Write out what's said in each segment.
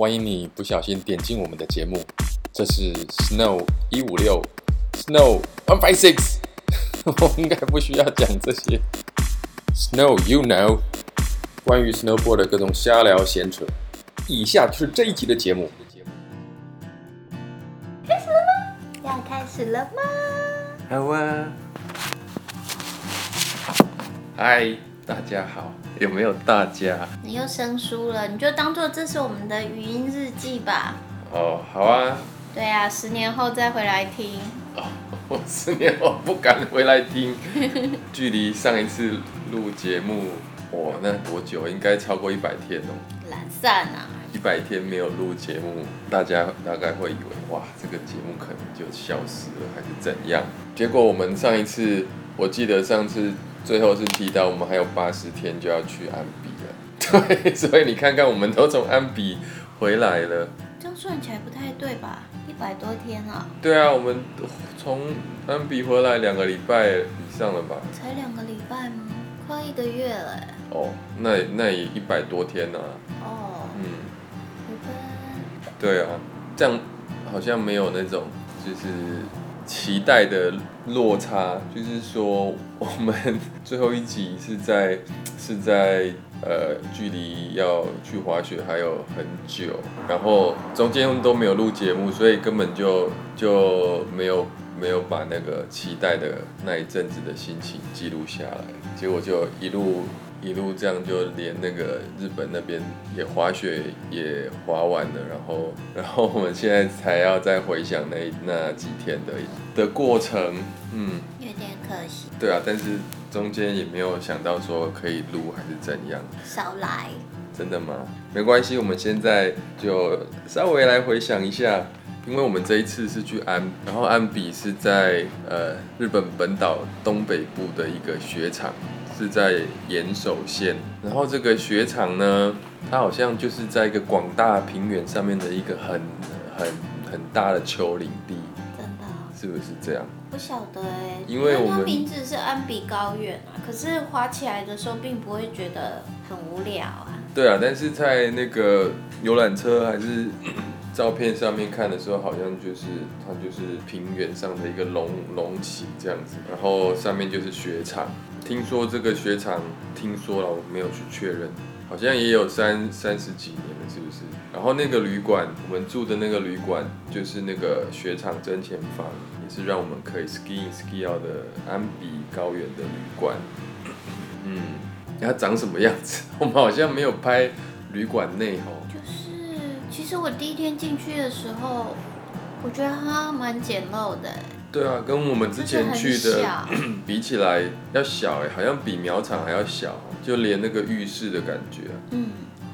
欢迎你不小心点进我们的节目。这是 Snow 一五六，Snow one five six。我应该不需要讲这些。Snow you know，关于 Snowboard 的各种瞎聊闲扯。以下就是这一集的节目。开始了吗？要开始了吗？好啊。嗨，大家好。有没有大家？你又生疏了，你就当做这是我们的语音日记吧。哦，好啊。对啊，十年后再回来听。哦，我 十年后不敢回来听。距离上一次录节目，哇，那多久？应该超过一百天哦。懒散啊！一百天没有录节目，大家大概会以为哇，这个节目可能就消失了，还是怎样？结果我们上一次，我记得上次。最后是提到我们还有八十天就要去安比了，对，所以你看看我们都从安比回来了，这样算起来不太对吧？一百多天啊。对啊，我们从安比回来两个礼拜以上了吧？才两个礼拜吗？快一个月了。哦，那那也一百多天呢。哦，嗯，对啊，这样好像没有那种就是。期待的落差，就是说，我们最后一集是在是在呃，距离要去滑雪还有很久，然后中间都没有录节目，所以根本就就没有没有把那个期待的那一阵子的心情记录下来，结果就一路。一路这样就连那个日本那边也滑雪也滑完了，然后然后我们现在才要再回想那那几天的的过程，嗯，有点可惜。对啊，但是中间也没有想到说可以录还是怎样。少来。真的吗？没关系，我们现在就稍微来回想一下，因为我们这一次是去安，然后安比是在呃日本本岛东北部的一个雪场。是在岩手县，然后这个雪场呢，它好像就是在一个广大平原上面的一个很很很大的丘陵地，真的，是不是这样？不晓得哎，因为我们它名字是安比高原啊，可是滑起来的时候并不会觉得很无聊啊。对啊，但是在那个游览车还是 照片上面看的时候，好像就是它就是平原上的一个隆隆起这样子，然后上面就是雪场。听说这个雪场，听说了，我没有去确认，好像也有三三十几年了，是不是？然后那个旅馆，我们住的那个旅馆，就是那个雪场正前方，也是让我们可以 ski in ski out 的安比高原的旅馆。嗯，它长什么样子？我们好像没有拍旅馆内哦。就是，其实我第一天进去的时候，我觉得它蛮简陋的。对啊，跟我们之前去的 比起来要小哎，好像比苗场还要小，就连那个浴室的感觉。嗯。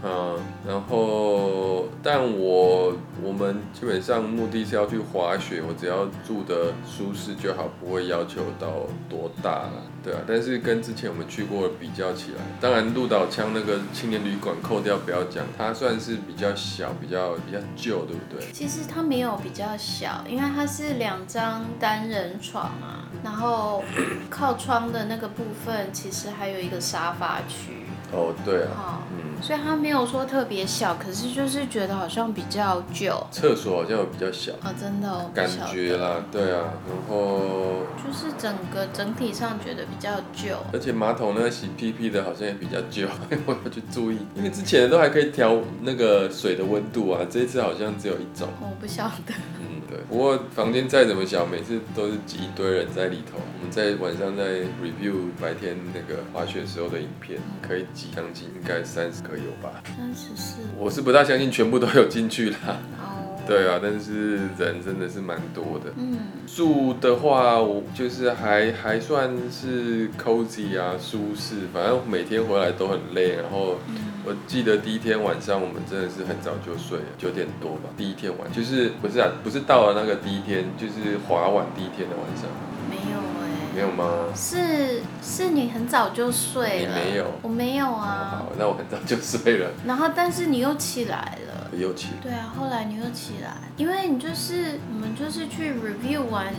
啊，然后，但我我们基本上目的是要去滑雪，我只要住的舒适就好，不会要求到多大了，对啊。但是跟之前我们去过的比较起来，当然鹿岛枪那个青年旅馆扣掉不要讲，它算是比较小，比较比较旧，对不对？其实它没有比较小，因为它是两张单人床啊，然后靠窗的那个部分其实还有一个沙发区。哦，对啊，嗯，所以它没有说特别小，可是就是觉得好像比较旧。厕所好像有比较小啊，真的哦，感觉啦，对啊，然后就是整个整体上觉得比较旧，而且马桶那个洗屁屁的好像也比较旧，我 要去注意，因为之前都还可以调那个水的温度啊，这一次好像只有一种，我不晓得。嗯，对，不过房间再怎么小，每次都是挤一堆人在里头。我们在晚上在 review 白天那个滑雪时候的影片，可以挤。将近应该三十个有吧，三十四，我是不大相信全部都有进去啦。哦，对啊，但是人真的是蛮多的。嗯，住的话，我就是还还算是 cozy 啊，舒适。反正每天回来都很累，然后我记得第一天晚上我们真的是很早就睡了，九点多吧。第一天晚就是不是啊，不是到了那个第一天，就是滑完第一天的晚上。没有。没有吗？是是你很早就睡了。你没有，我没有啊。好，好，那我很早就睡了。然后，但是你又起来了。又起。对啊，后来你又起来，因为你就是我们就是去 review 完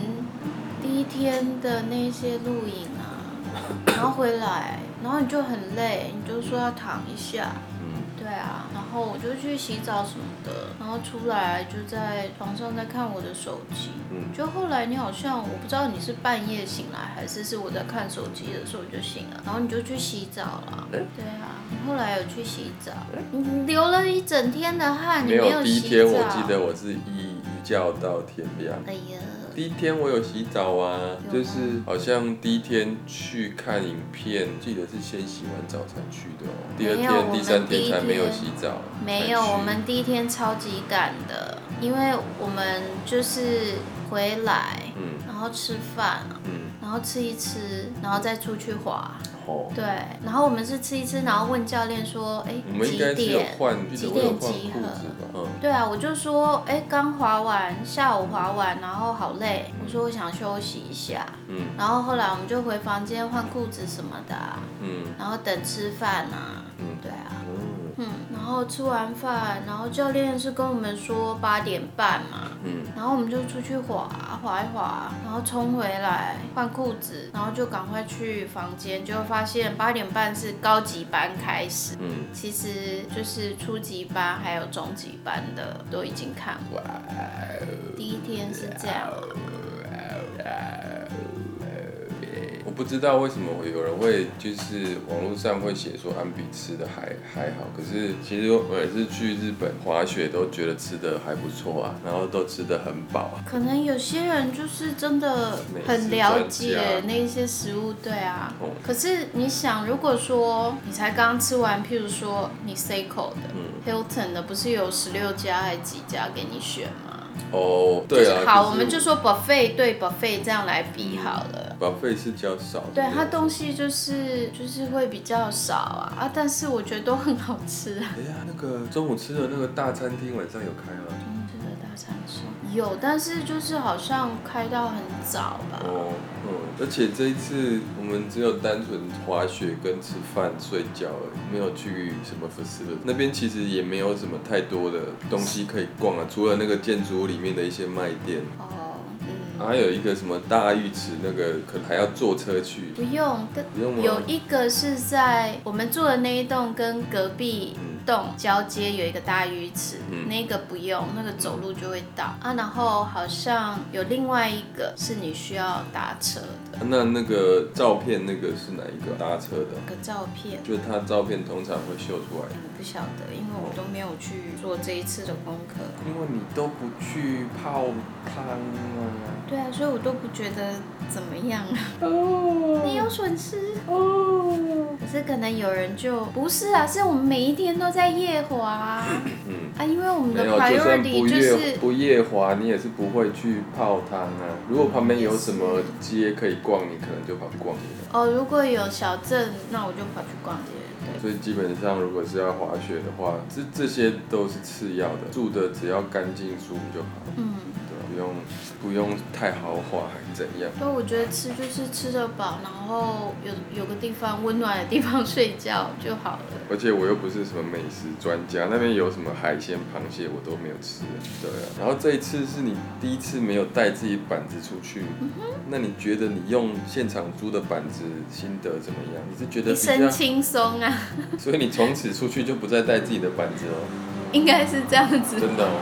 第一天的那些录影啊，然后回来，然后你就很累，你就说要躺一下。嗯。对对啊，然后我就去洗澡什么的，然后出来就在床上在看我的手机。嗯，就后来你好像我不知道你是半夜醒来还是是我在看手机的时候就醒了，然后你就去洗澡了。对啊，你后来有去洗澡，你流了一整天的汗，你没有洗澡。第一天我记得我是一一觉到天亮。哎呀。第一天我有洗澡啊，就是好像第一天去看影片，记得是先洗完澡才去的哦。第二天、第三天才没有洗澡。没有，我们第一天超级赶的，因为我们就是回来，嗯，然后吃饭，嗯，然后吃一吃，然后再出去滑。Oh. 对，然后我们是吃一吃，然后问教练说，哎，几点？几点集合？嗯，对啊，我就说，哎，刚滑完，下午滑完，然后好累，我说我想休息一下。嗯，然后后来我们就回房间换裤子什么的。嗯，然后等吃饭啊。嗯，对啊。嗯，然后吃完饭，然后教练是跟我们说八点半嘛，嗯，然后我们就出去滑滑一滑，然后冲回来换裤子，然后就赶快去房间，就发现八点半是高级班开始，嗯，其实就是初级班还有中级班的都已经看完，第一天是这样。不知道为什么会有人会就是网络上会写说安比吃的还还好，可是其实我每次去日本滑雪都觉得吃的还不错啊，然后都吃的很饱啊。可能有些人就是真的很了解那些食物，对啊。哦。可是你想，如果说你才刚吃完，譬如说你 Seiko 的、嗯、Hilton 的，不是有十六家还几家给你选吗？哦，对啊，好，我们就说 buffet 对 buffet 这样来比好了。Buffet 是比较少，对，它东西就是就是会比较少啊啊，但是我觉得都很好吃啊。哎呀，那个中午吃的那个大餐厅晚上有开吗？中午吃的大餐厅有，但是就是好像开到很早吧。哦，嗯，而且这一次我们只有单纯滑雪跟吃饭睡觉而已，没有去什么 facility。那边其实也没有什么太多的东西可以逛啊，除了那个建筑物里面的一些卖店。哦，嗯。还有一个什么大浴池，那个可能还要坐车去。不用，不用？有一个是在我们住的那一栋跟隔壁。栋交接有一个大浴池，嗯、那个不用，那个走路就会到啊。然后好像有另外一个是你需要搭车的。那那个照片那个是哪一个搭车的？个照片，就是他照片通常会秀出来。我不晓得，因为我都没有去做这一次的功课。因为你都不去泡汤啊。对啊，所以我都不觉得怎么样。哦。你有损失哦。可是可能有人就不是啊，是我们每一天都。在夜滑，嗯啊，因为我们的 priority 就是不夜滑，你也是不会去泡汤啊。如果旁边有什么街可以逛，你可能就跑去逛街。哦，如果有小镇，那我就跑去逛街。对，所以基本上，如果是要滑雪的话，这这些都是次要的，住的只要干净舒服就好。嗯。不用不用太豪华还是怎样？所以我觉得吃就是吃得饱，然后有有个地方温暖的地方睡觉就好了。而且我又不是什么美食专家，那边有什么海鲜、螃蟹我都没有吃。对啊，然后这一次是你第一次没有带自己板子出去，嗯，那你觉得你用现场租的板子心得怎么样？你是觉得一身轻松啊？所以你从此出去就不再带自己的板子哦？应该是这样子。真的哦。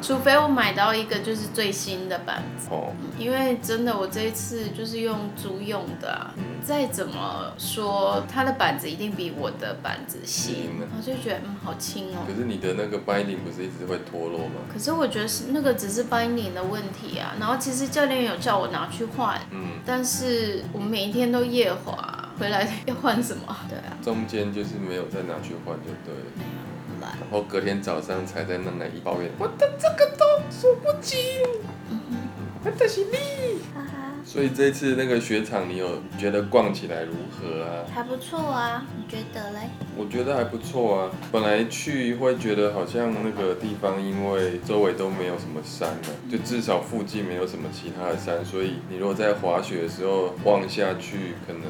除非我买到一个就是最新的板子，哦，因为真的我这一次就是用租用的啊，嗯，再怎么说它的板子一定比我的板子轻，我就觉得嗯好轻哦。可是你的那个 binding 不是一直会脱落吗？可是我觉得是那个只是 binding 的问题啊，然后其实教练有叫我拿去换，嗯，但是我每一天都夜滑，回来要换什么？对啊，中间就是没有再拿去换就对了。然后隔天早上才在那里抱怨，我的这个都数不尽，嗯哼，这是你，哈哈。所以这次那个雪场，你有觉得逛起来如何啊？还不错啊，你觉得嘞？我觉得还不错啊。本来去会觉得好像那个地方，因为周围都没有什么山了，就至少附近没有什么其他的山，所以你如果在滑雪的时候望下去，可能。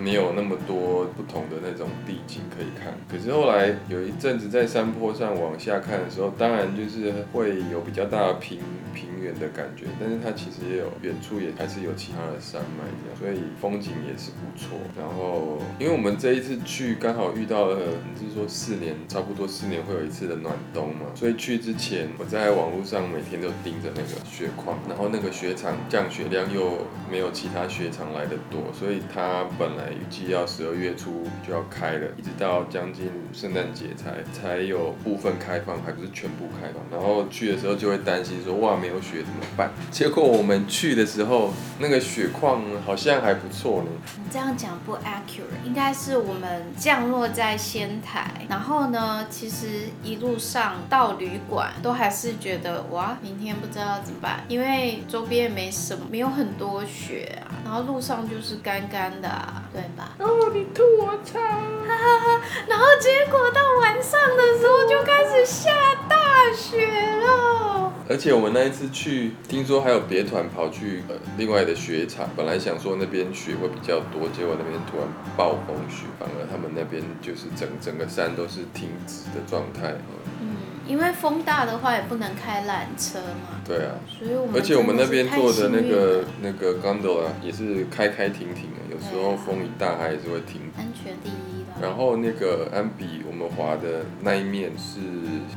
没有那么多不同的那种地景可以看。可是后来有一阵子在山坡上往下看的时候，当然就是会有比较大的平平原的感觉，但是它其实也有远处也还是有其他的山脉这样，所以风景也是不错。然后因为我们这一次去刚好遇到了，你是说四年差不多四年会有一次的暖冬嘛，所以去之前我在网络上每天都盯着那个雪况，然后那个雪场降雪量又没有其他雪场来的多，所以它本来预计要十二月初就要开了，一直到将近圣诞节才才有部分开放，还不是全部开放。然后去的时候就会担心说，哇，没有雪怎么办？结果我们去的时候，那个雪况好像还不错呢。你这样讲不 accurate，应该是我们降落在仙台，然后呢，其实一路上到旅馆都还是觉得哇，明天不知道怎么办，因为周边也没什么，没有很多雪啊，然后路上就是干干的啊，对吧？哦，你吐我槽，哈哈哈。然后结果到晚上的时候就开始下大雪了，而且我们那一次去，听说还有别团跑去呃另外的雪场，本来想说那边雪会比较多，结果那边突然暴风雪，反而他们那边就是整整个山都是停止的状态。嗯，因为风大的话也不能开缆车嘛。对啊，所以我们而且我们那边坐的那个那个 gondola 也是开开停停的，有时候风一大它也是会停。安全第一。然后那个安比我们滑的那一面是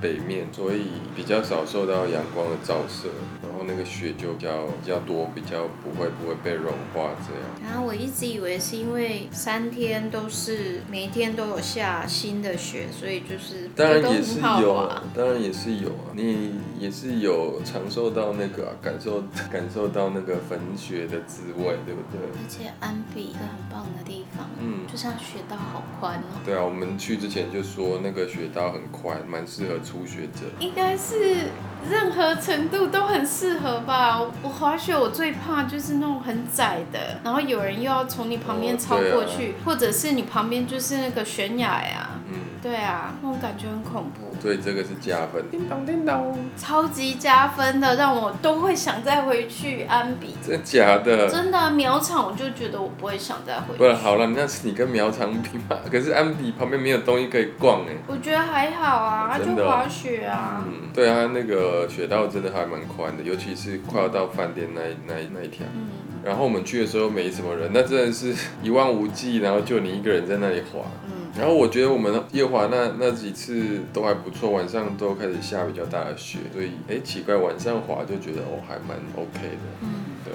北面，所以比较少受到阳光的照射，然后那个雪就比较比较多，比较不会不会被融化这样。然后我一直以为是因为三天都是每一天都有下新的雪，所以就是当然也是有，啊当然也是有啊，你也是有尝受到那个、啊、感受 感受到那个粉雪的滋味，对不对？而且安比一个很棒的地方，嗯，就像雪道好宽哦。对啊，我们去之前就说那个雪道很宽，蛮适合初学者。应该是任何程度都很适合吧。我滑雪我最怕就是那种很窄的，然后有人又要从你旁边超过去，哦啊、或者是你旁边就是那个悬崖呀。嗯，对啊，那种感觉很恐怖。所以这个是加分，叮咚叮咚，超级加分的，让我都会想再回去安比。真的假的？真的，苗场我就觉得我不会想再回去。不是，好了，那是你跟苗场比嘛？可是安比旁边没有东西可以逛哎。我觉得还好啊，就滑雪啊。嗯，对啊，那个雪道真的还蛮宽的，尤其是快要到饭店那那那一条。嗯。然后我们去的时候没什么人，那真的是一望无际，然后就你一个人在那里滑。嗯。然后我觉得我们夜滑那那几次都还不错，晚上都开始下比较大的雪，所以哎奇怪，晚上滑就觉得哦还蛮 OK 的，嗯，对。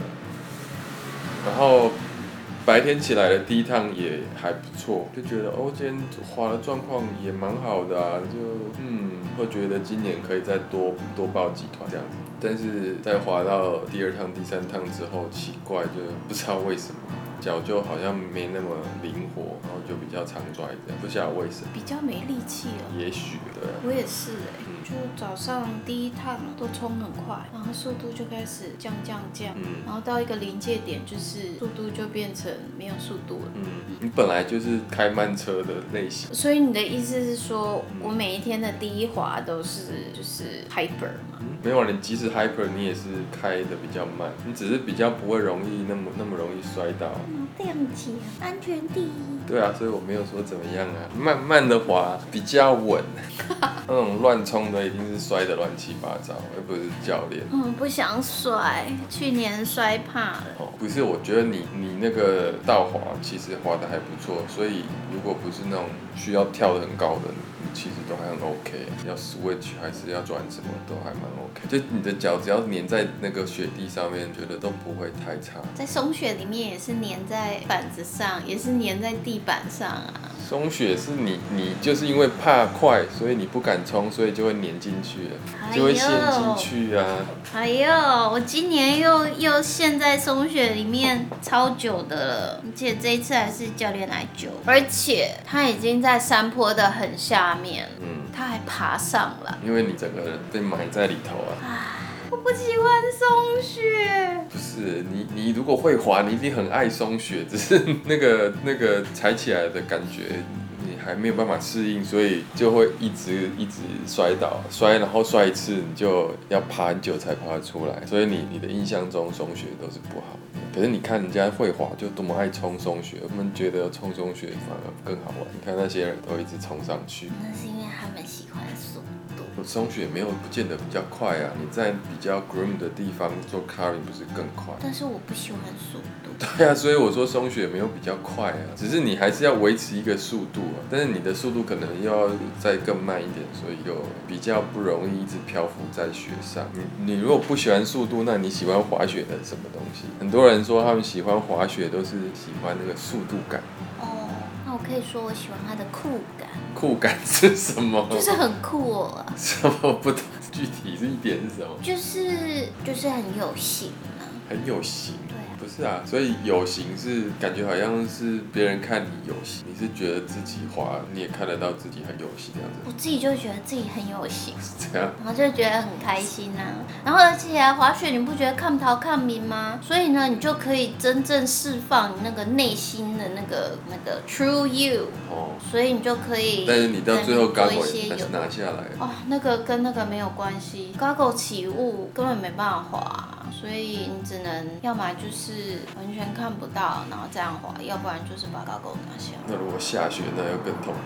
然后白天起来的第一趟也还不错，就觉得哦今天滑的状况也蛮好的啊，就嗯会觉得今年可以再多多报几团这样子。但是在滑到第二趟、第三趟之后，奇怪就不知道为什么。脚就好像没那么灵活，然后就比较常拽这样，不晓得为什么。比较没力气了。也许对。我也是哎、就早上第一趟都冲很快，然后速度就开始降降降，嗯、然后到一个临界点，就是速度就变成没有速度了。嗯，你本来就是开慢车的类型。所以你的意思是说，我每一天的第一滑都是就是 hyper 吗？嗯、没有，你即使 hyper，你也是开的比较慢，你只是比较不会容易那么那么容易摔倒。这样子，安全第一。对啊，所以我没有说怎么样啊，慢慢的滑比较稳。那种乱冲的一定是摔得乱七八糟，又不是教练。嗯，不想摔，去年摔怕了。哦，不是，我觉得你你那个倒滑其实滑得还不错，所以如果不是那种需要跳得很高的。其实都还很 OK，要 switch 还是要转什么都还蛮 OK，就你的脚只要粘在那个雪地上面，觉得都不会太差。在松雪里面也是粘在板子上，也是粘在地板上啊。松雪是你你就是因为怕快，所以你不敢冲，所以就会粘进去了，就会陷进去啊。哎呦，我今年又又陷在松雪里面超久的了，而且这一次还是教练来救，而且他已经在山坡的很下面。嗯，他还爬上了，因为你整个人被埋在里头啊。我不喜欢松雪。不是你，你如果会滑，你一定很爱松雪，只是那个那个踩起来的感觉，你还没有办法适应，所以就会一直一直摔倒，摔然后摔一次，你就要爬很久才爬得出来。所以你你的印象中松雪都是不好的。可是你看人家会滑就多么爱冲松雪，我们觉得冲松雪反而更好玩。你看那些人都一直冲上去，那是因为他们喜欢速度。松雪没有不见得比较快啊，你在比较 groom 的地方做 carving 不是更快？但是我不喜欢速度。对啊，所以我说松雪没有比较快啊，只是你还是要维持一个速度啊，但是你的速度可能要再更慢一点，所以就比较不容易一直漂浮在雪上。你你如果不喜欢速度，那你喜欢滑雪的什么东西？很多人说他们喜欢滑雪都是喜欢那个速度感。哦，那我可以说我喜欢它的酷感。酷感是什么？就是很酷哦。什么不懂？具体是一点是什么？就是就是很有型啊。很有型。不是啊，所以有型是感觉好像是别人看你有型，你是觉得自己滑你也看得到自己很有型这样子。我自己就觉得自己很有型，是 这样，然后就觉得很开心呐、啊。然后而且啊，滑雪你不觉得看不到看明吗？所以呢，你就可以真正释放你那个内心的那个那个 true you。哦。所以你就可以。但是你到最后 goggle 还是拿下来。哦，那个跟那个没有关系，goggle 起雾根本没办法滑。所以你只能要么就是完全看不到，然后这样滑，要不然就是把高狗拿下。那如果下雪，那又更痛苦。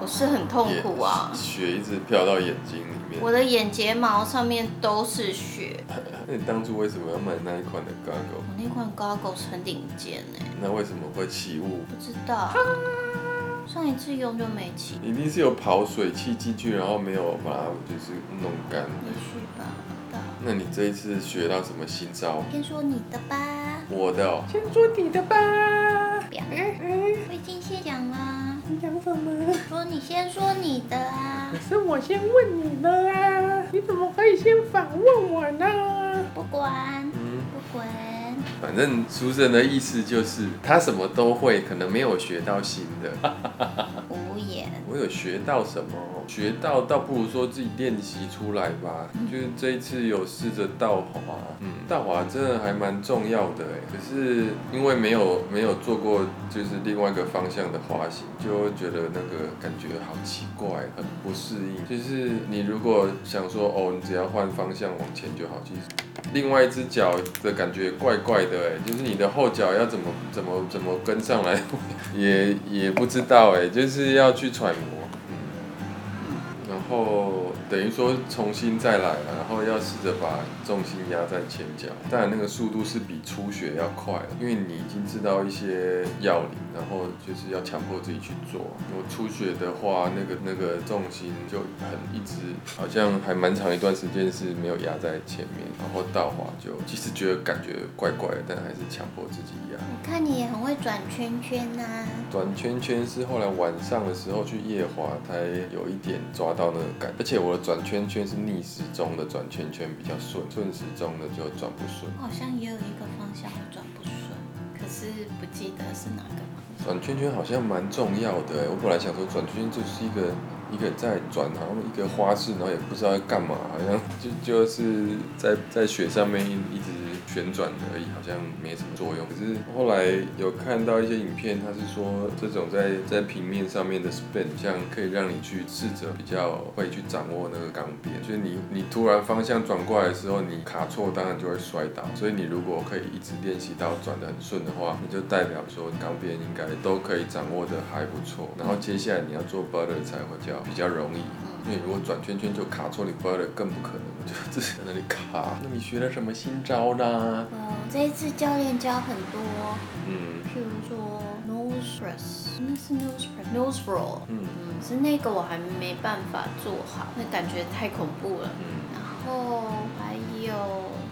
我是很痛苦啊，雪一直飘到眼睛里面。我的眼睫毛上面都是雪。那你当初为什么要买那一款的高狗？我那款高狗很顶尖哎。那为什么会起雾？不知道，上一次用就没起。一定是有跑水汽进去，然后没有把它就是弄干。也许吧。那你这一次学到什么新招？先说你的吧。我的哦。先说你的吧。表示，我已经先讲了。你讲什么？说你先说你的啊。可是我先问你的啊，你怎么可以先反问我呢？不管，嗯，不管。反正书生的意思就是他什么都会，可能没有学到新的。无言。我有学到什么？学到倒不如说自己练习出来吧。就是这一次有试着倒滑，嗯，倒滑真的还蛮重要的哎。可是因为没有没有做过就是另外一个方向的滑行，就会觉得那个感觉好奇怪，很不适应。就是你如果想说哦，你只要换方向往前就好，其实。另外一只脚的感觉怪怪的哎，就是你的后脚要怎么怎么怎么跟上来，也也不知道哎，就是要去揣摩，嗯，然后。等于说重新再来，然后要试着把重心压在前脚，当然那个速度是比初学要快，因为你已经知道一些要领，然后就是要强迫自己去做。我初学的话，那个那个重心就很一直，好像还蛮长一段时间是没有压在前面，然后倒滑就其实觉得感觉怪怪的，但还是强迫自己压。我看你也很会转圈圈呐、啊。转圈圈是后来晚上的时候去夜滑才有一点抓到那个感，而且我的。转圈圈是逆时钟的转圈圈比较顺，顺时钟的就转不顺。好像也有一个方向会转不顺，可是不记得是哪个。转圈圈好像蛮重要的，我本来想说转圈圈就是一个一个在转，好像一个花式，然后也不知道要干嘛，好像就就是在在雪上面一直。旋转而已，好像没什么作用。可是后来有看到一些影片，他是说这种在在平面上面的 spin，像可以让你去试着比较会去掌握那个钢边。所以你你突然方向转过来的时候，你卡错，当然就会摔倒。所以你如果可以一直练习到转的很顺的话，你就代表说钢边应该都可以掌握的还不错。然后接下来你要做 butter 才会叫比较容易。因为如果转圈圈就卡错，你 butter 更不可能，就 自己在那里卡。那你学了什么新招呢？嗯，这一次教练教很多，嗯，譬如说 nose press，那是 nose press，nose roll，嗯嗯，是那个我还没办法做好，那感觉太恐怖了。嗯，然后还有。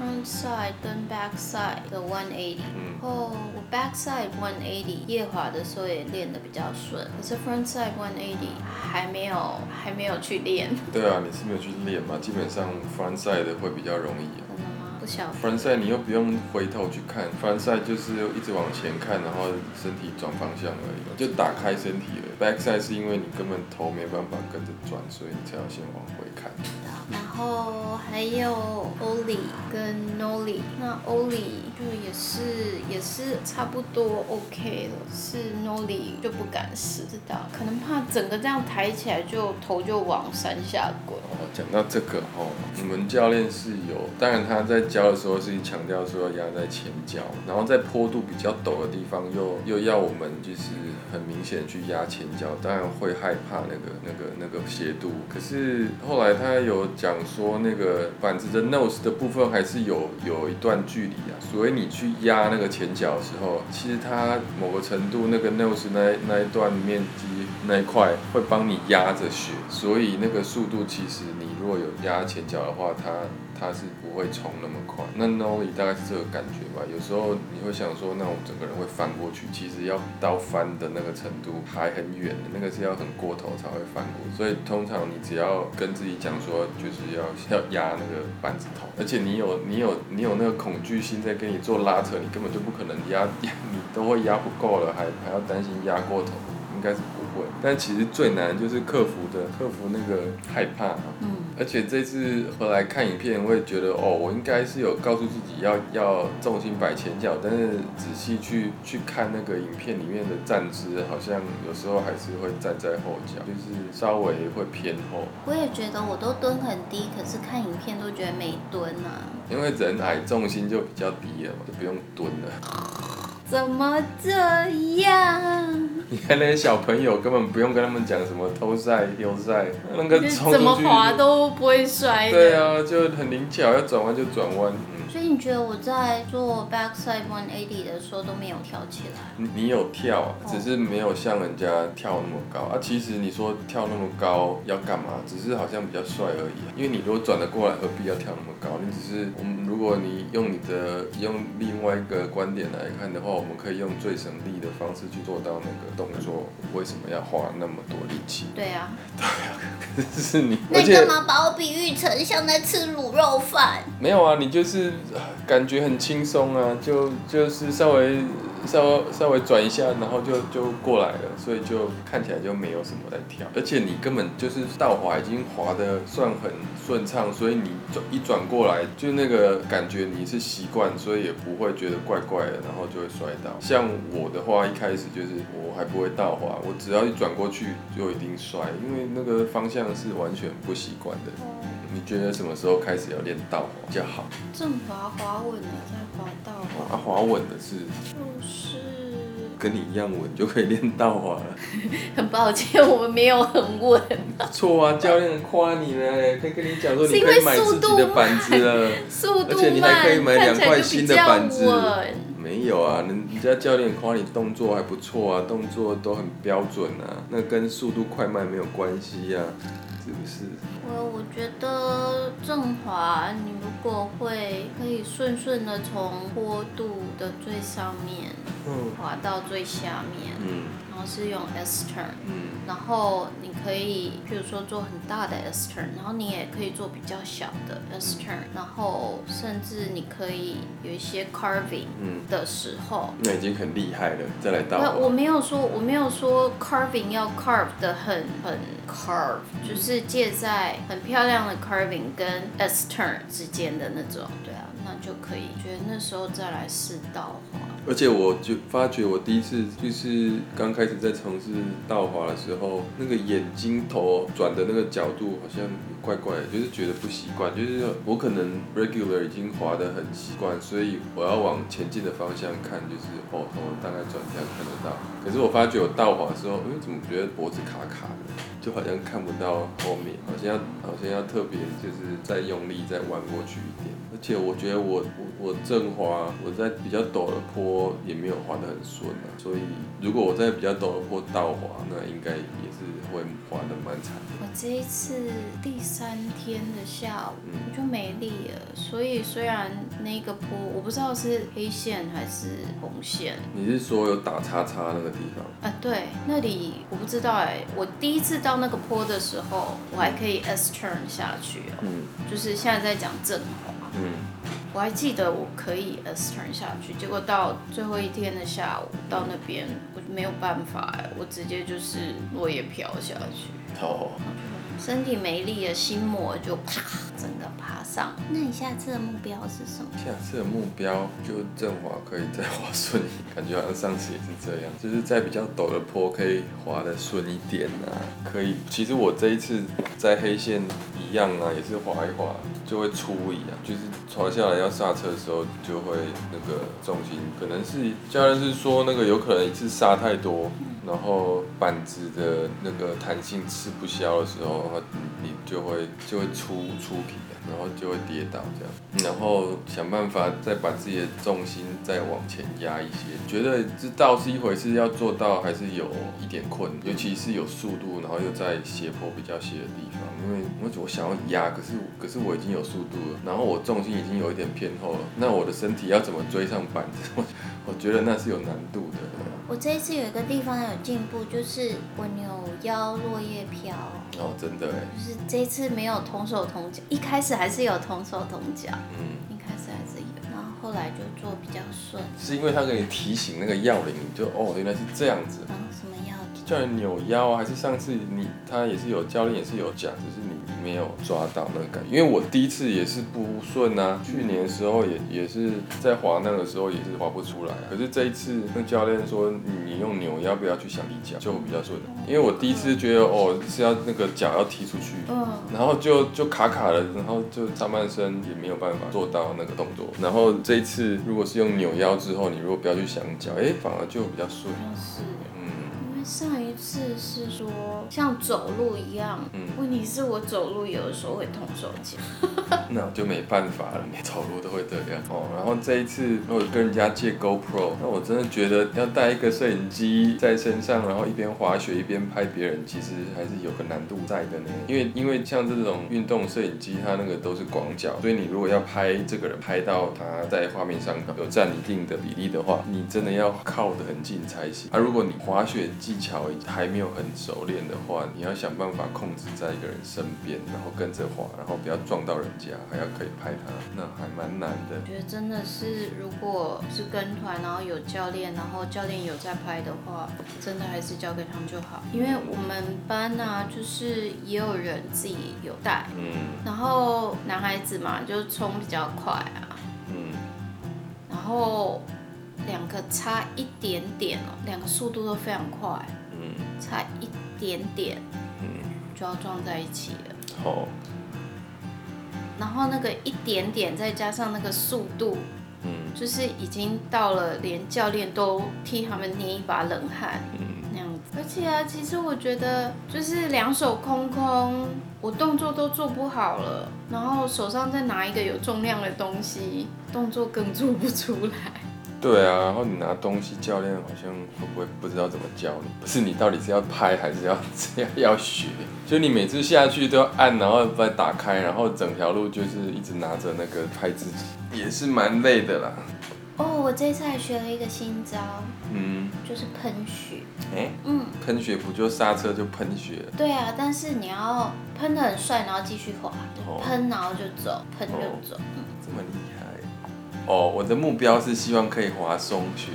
Front side 跟 back side 的 one eighty，然后我 back side one eighty 夜滑的时候也练得比较顺，可是 front side one eighty 还没有还没有去练。对啊，你是没有去练嘛？基本上 front side 的会比较容易。真的吗？不晓得。front side 你又不用回头去看，front side 就是一直往前看，然后身体转方向而已，就打开身体了。back side 是因为你根本头没办法跟着转，所以你才要先往回看。然后还有 Oli 跟 Noli，那 Oli 就也是也是差不多 OK 了，是 Noli 就不敢试，知道可能怕整个这样抬起来就头就往山下滚。哦，讲到这个哦，你们教练是有，当然他在教的时候是强调说要压在前脚，然后在坡度比较陡的地方又又要我们就是很明显去压前脚，当然会害怕那个那个那个斜度。可是后来他有讲说，那个板子的 nose 的部分还是有有一段距离啊，所以你去压那个前脚的时候，其实它某个程度那个 nose 那那一段面积那一块会帮你压着雪，所以那个速度其实你如果有压前脚的话，它它是不会冲那么快。那 nollie 大概是这个感觉吧。有时候你会想说，那我整个人会翻过去，其实要到翻的那个程度还很远，那个是要很过头才会翻过。所以通常你只要跟自己讲说，就是要要压那个板子头，而且你有你有你有那个恐惧心在跟你做拉扯，你根本就不可能压，你都会压不够了，还还要担心压过头，应该是不会。但其实最难就是克服的，克服那个害怕。嗯。而且这次回来看影片，会觉得哦，我应该是有告诉自己要要重心摆前脚，但是仔细去去看那个影片里面的站姿，好像有时候还是会站在后脚，就是稍微会偏后。我也觉得我都蹲很低，可是看影片都觉得没蹲啊。因为人矮，重心就比较低了嘛，就不用蹲了。怎么这样？你看那些小朋友，根本不用跟他们讲什么偷赛、丢赛，那个冲怎么滑都不会摔。对啊，就很灵巧，要转弯就转弯。所以你觉得我在做 backside 180的时候都没有跳起来？你你有跳，只是没有像人家跳那么高啊。其实你说跳那么高要干嘛？只是好像比较帅而已。因为你如果转得过来，何必要跳那么高？你只是我们，如果你用你的用另外一个观点来看的话，我们可以用最省力的方式去做到那个动作。为什么要花那么多力气？对啊，对啊，可是你，那干嘛把我比喻成像在吃卤肉饭？没有啊，你就是。感觉很轻松啊，就就是稍微稍微稍微转一下，然后就就过来了，所以就看起来就没有什么在跳，而且你根本就是倒滑已经滑的算很顺畅，所以你转一转过来，就那个感觉你是习惯，所以也不会觉得怪怪的，然后就会摔倒。像我的话，一开始就是我还不会倒滑，我只要一转过去就一定摔，因为那个方向是完全不习惯的。你觉得什么时候开始要练倒滑比较好？正滑滑稳的再滑倒滑。啊，滑稳的是？就是跟你一样稳就可以练倒滑了。很抱歉，我们没有很稳。错啊，教练夸你呢，可以跟你讲说你可以买自己的板子了，速度慢，而且你还可以买两块新的板子。没有啊，人家教练夸你动作还不错啊，动作都很标准啊，那跟速度快慢没有关系呀。是不是？我我觉得正滑，你如果会可以顺顺的从坡度的最上面，嗯，滑到最下面，后是用 S turn，嗯，然后你可以，比如说做很大的 S turn，然后你也可以做比较小的 S turn，然后甚至你可以有一些 carving，嗯，的时候，嗯，那已经很厉害了，再来倒。我没有说，我没有说 carving 要 carve 的很很 carve，就是。是介在很漂亮的 carving 跟 S turn 之间的那种，对啊，那就可以。觉得那时候再来试倒滑。而且我就发觉，我第一次就是刚开始在尝试倒滑的时候，那个眼睛头转的那个角度好像怪怪的，就是觉得不习惯。就是我可能 regular 已经滑得很习惯，所以我要往前进的方向看，就是哦，头大概转一下看得到。可是我发觉我倒滑的时候，哎，怎么觉得脖子卡卡的？就好像看不到后面，好像要好像要特别就是再用力再弯过去一点。而且我觉得我我我正滑，我在比较陡的坡也没有滑得很顺啊。所以如果我在比较陡的坡倒滑，那应该也是会滑得蛮惨的。我这一次第三天的下午我就没力了，所以虽然那个坡我不知道是黑线还是红线。你是说有打叉叉那个地方？啊，对，那里我不知道哎，我第一次到。那个坡的时候，我还可以 S turn 下去哦，嗯，就是现在在讲正滑，嗯，我还记得我可以 S turn 下去，结果到最后一天的下午到那边，我没有办法哎，我直接就是落叶飘下去，哦，身体没力了，心魔就啪整个爬上。那你下次的目标是什么？下次的目标就正滑可以再滑顺一点，感觉好像上次也是这样，就是在比较陡的坡可以滑得顺一点啊。可以，其实我这一次在黑线一样啊，也是滑一滑就会出一样，就是滑下来要刹车的时候就会那个重心，可能是教练是说那个有可能一次刹太多。然后板子的那个弹性吃不消的时候，你就会就会出出皮，然后就会跌倒这样。然后想办法再把自己的重心再往前压一些。觉得这倒是一回事，要做到还是有一点困难，尤其是有速度，然后又在斜坡比较斜的地方。因为我我想要压，可是可是我已经有速度了，然后我重心已经有一点偏后了，那我的身体要怎么追上板子？我 我觉得那是有难度的。我这一次有一个地方有进步，就是我扭腰落叶飘。哦，真的哎。就是这一次没有同手同脚，一开始还是有同手同脚。嗯。一开始还是有，然后后来就做比较顺。是因为他给你提醒那个要领，你就哦，原来是这样子。要扭腰，还是上次你他也是有教练也是有讲，只是你。没有抓到那个感觉，因为我第一次也是不顺啊。去年的时候也也是在滑那个时候也是滑不出来，可是这一次那教练说你用扭腰不要去想踢脚就比较顺，因为我第一次觉得哦是要那个脚要踢出去，嗯然后就就卡卡了，然后就上半身也没有办法做到那个动作，然后这一次如果是用扭腰之后，你如果不要去想脚，哎，反而就比较顺。上一次是说像走路一样，嗯，问题是我走路有的时候会痛手脚，那就没办法了，你走路都会这样哦。然后这一次我跟人家借 GoPro，那我真的觉得要带一个摄影机在身上，然后一边滑雪一边拍别人，其实还是有个难度在的呢。因为因为像这种运动摄影机，它那个都是广角，所以你如果要拍这个人，拍到他在画面上有占一定的比例的话，你真的要靠得很近才行。而、啊、如果你滑雪机技巧还没有很熟练的话，你要想办法控制在一个人身边，然后跟着滑，然后不要撞到人家，还要可以拍他，那还蛮难的。我觉得真的是，如果是跟团，然后有教练，然后教练有在拍的话，真的还是交给他们就好。因为我们班呢、啊，就是也有人自己有带，嗯，然后男孩子嘛，就冲比较快啊，嗯，然后。两个差一点点哦，两个速度都非常快，嗯，差一点点，嗯，就要撞在一起了。哦，然后那个一点点再加上那个速度，嗯，就是已经到了连教练都替他们捏一把冷汗，嗯，那样子。而且啊，其实我觉得就是两手空空，我动作都做不好了，然后手上再拿一个有重量的东西，动作更做不出来。对啊，然后你拿东西，教练好像会不会不知道怎么教你？不是你到底是要拍还是要这样 要学？就你每次下去都要按，然后再打开，然后整条路就是一直拿着那个拍自己，也是蛮累的啦。哦，我这次还学了一个新招，嗯，就是喷雪。哎，嗯，喷雪不就刹车就喷雪？对啊，但是你要喷得很帅，然后继续滑，喷然后就走，喷就走，嗯，这么厉害。哦，我的目标是希望可以滑松雪。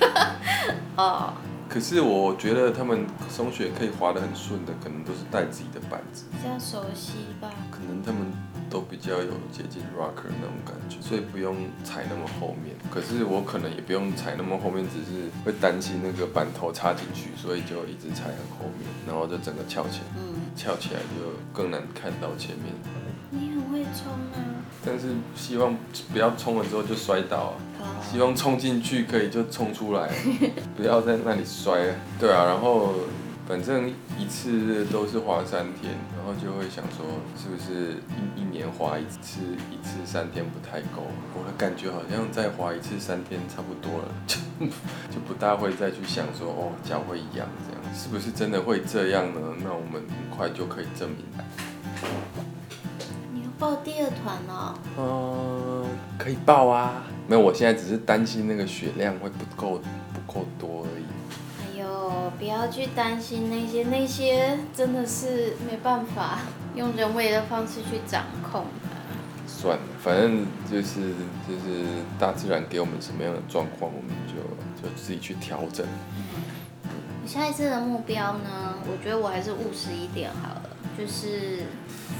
哦。可是我觉得他们松雪可以滑得很顺的，可能都是带自己的板子。比较熟悉吧。可能他们都比较有接近 rocker 那种感觉，所以不用踩那么后面。可是我可能也不用踩那么后面，只是会担心那个板头插进去，所以就一直踩很后面，然后就整个翘起来。嗯。翘起来就更难看到前面。冲啊。但是希望不要冲了之后就摔倒啊！希望冲进去可以就冲出来，不要在那里摔。对啊，然后反正一次都是滑三天，然后就会想说，是不是一一年滑一次一次三天不太够？我的感觉好像再滑一次三天差不多了，就 就不大会再去想说，哦，脚会痒这样，是不是真的会这样呢？那我们很快就可以证明了。报第二团了，嗯，可以报啊。没有，我现在只是担心那个血量会不够不够多而已。哎呦，不要去担心那些，那些真的是没办法 用人为的方式去掌控的。算了，反正就是就是大自然给我们什么样的状况，我们就就自己去调整。下一次的目标呢？我觉得我还是务实一点好了。就是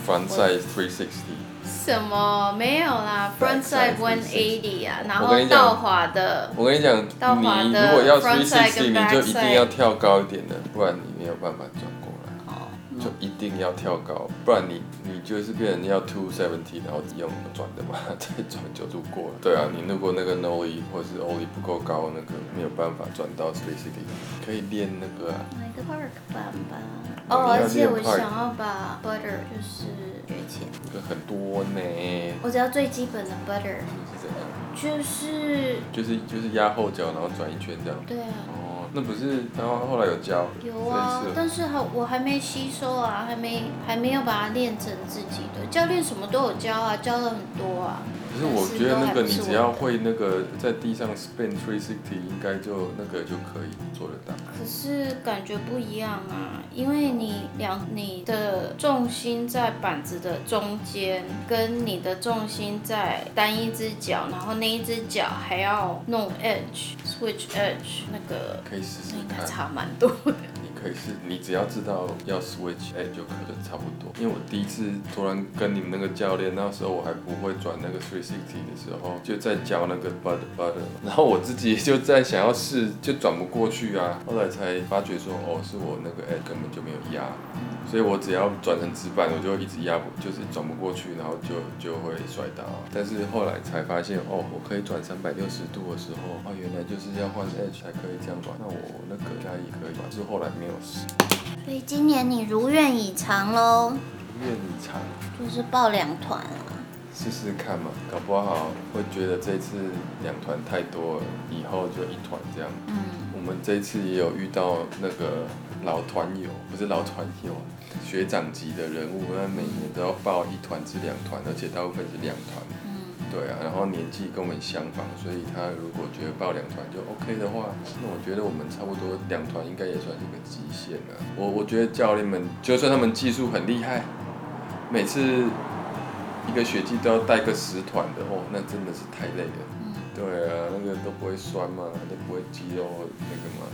frontside three sixty。什么没有啦，frontside one eighty 啊，然后倒滑的。我跟你讲，你如果要 three sixty，你就一定要跳高一点的，不然你没有办法转过来。哦。就一定要跳高，不然你你就是变成要 two seventy，然后用转的嘛，再转就度过了。对啊，你如果那个 nollie 或是 ollie 不够高，那个没有办法转到 three sixty，可以练那个啊。买个 park 板吧。哦，而且我想要把 butter 就是学起来。这个很多呢。我只要最基本的 butter。是怎样？就是。就是就是压后脚，然后转一圈这样。对啊。哦，那不是，然后后来有教。有啊，但是还我还没吸收啊，还没还没有把它练成自己的。教练什么都有教啊，教了很多啊。可是我觉得那个你只要会那个在地上 spin three sixty，应该就那个就可以做得到。可是感觉不一样啊，因为你两你的重心在板子的中间，跟你的重心在单一只脚，然后那一只脚还要弄 edge switch edge 那个，可以试试看，应该差蛮多的。可以是，你只要知道要 switch，哎，就可能差不多。因为我第一次突然跟你们那个教练，那时候我还不会转那个 three sixty 的时候，就在教那个 butt butter，然后我自己就在想要试，就转不过去啊。后来才发觉说，哦，是我那个哎根本就没有压，所以我只要转成直板，我就一直压不，就是转不过去，然后就就会摔倒。但是后来才发现，哦，我可以转三百六十度的时候，哦，原来就是要换 edge 才可以这样转。那我那个压也可以吧？是后来没。所以今年你如愿以偿喽！如愿以偿，就是报两团啊。试试看嘛，搞不好会觉得这次两团太多了，以后就一团这样。嗯，我们这次也有遇到那个老团友，不是老团友，学长级的人物，那每年都要报一团至两团，而且大部分是两团。对啊，然后年纪跟我们相仿，所以他如果觉得报两团就 OK 的话，那我觉得我们差不多两团应该也算是个极限了。我我觉得教练们就算他们技术很厉害，每次一个学季都要带个十团的哦，那真的是太累了。嗯，对啊，那个都不会酸嘛，都不会肌肉那个嘛。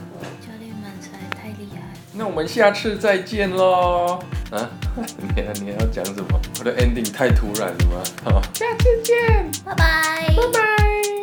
那我们下次再见喽。啊，你还你还要讲什么？我的 ending 太突然了吗？好，下次见，拜拜，拜拜。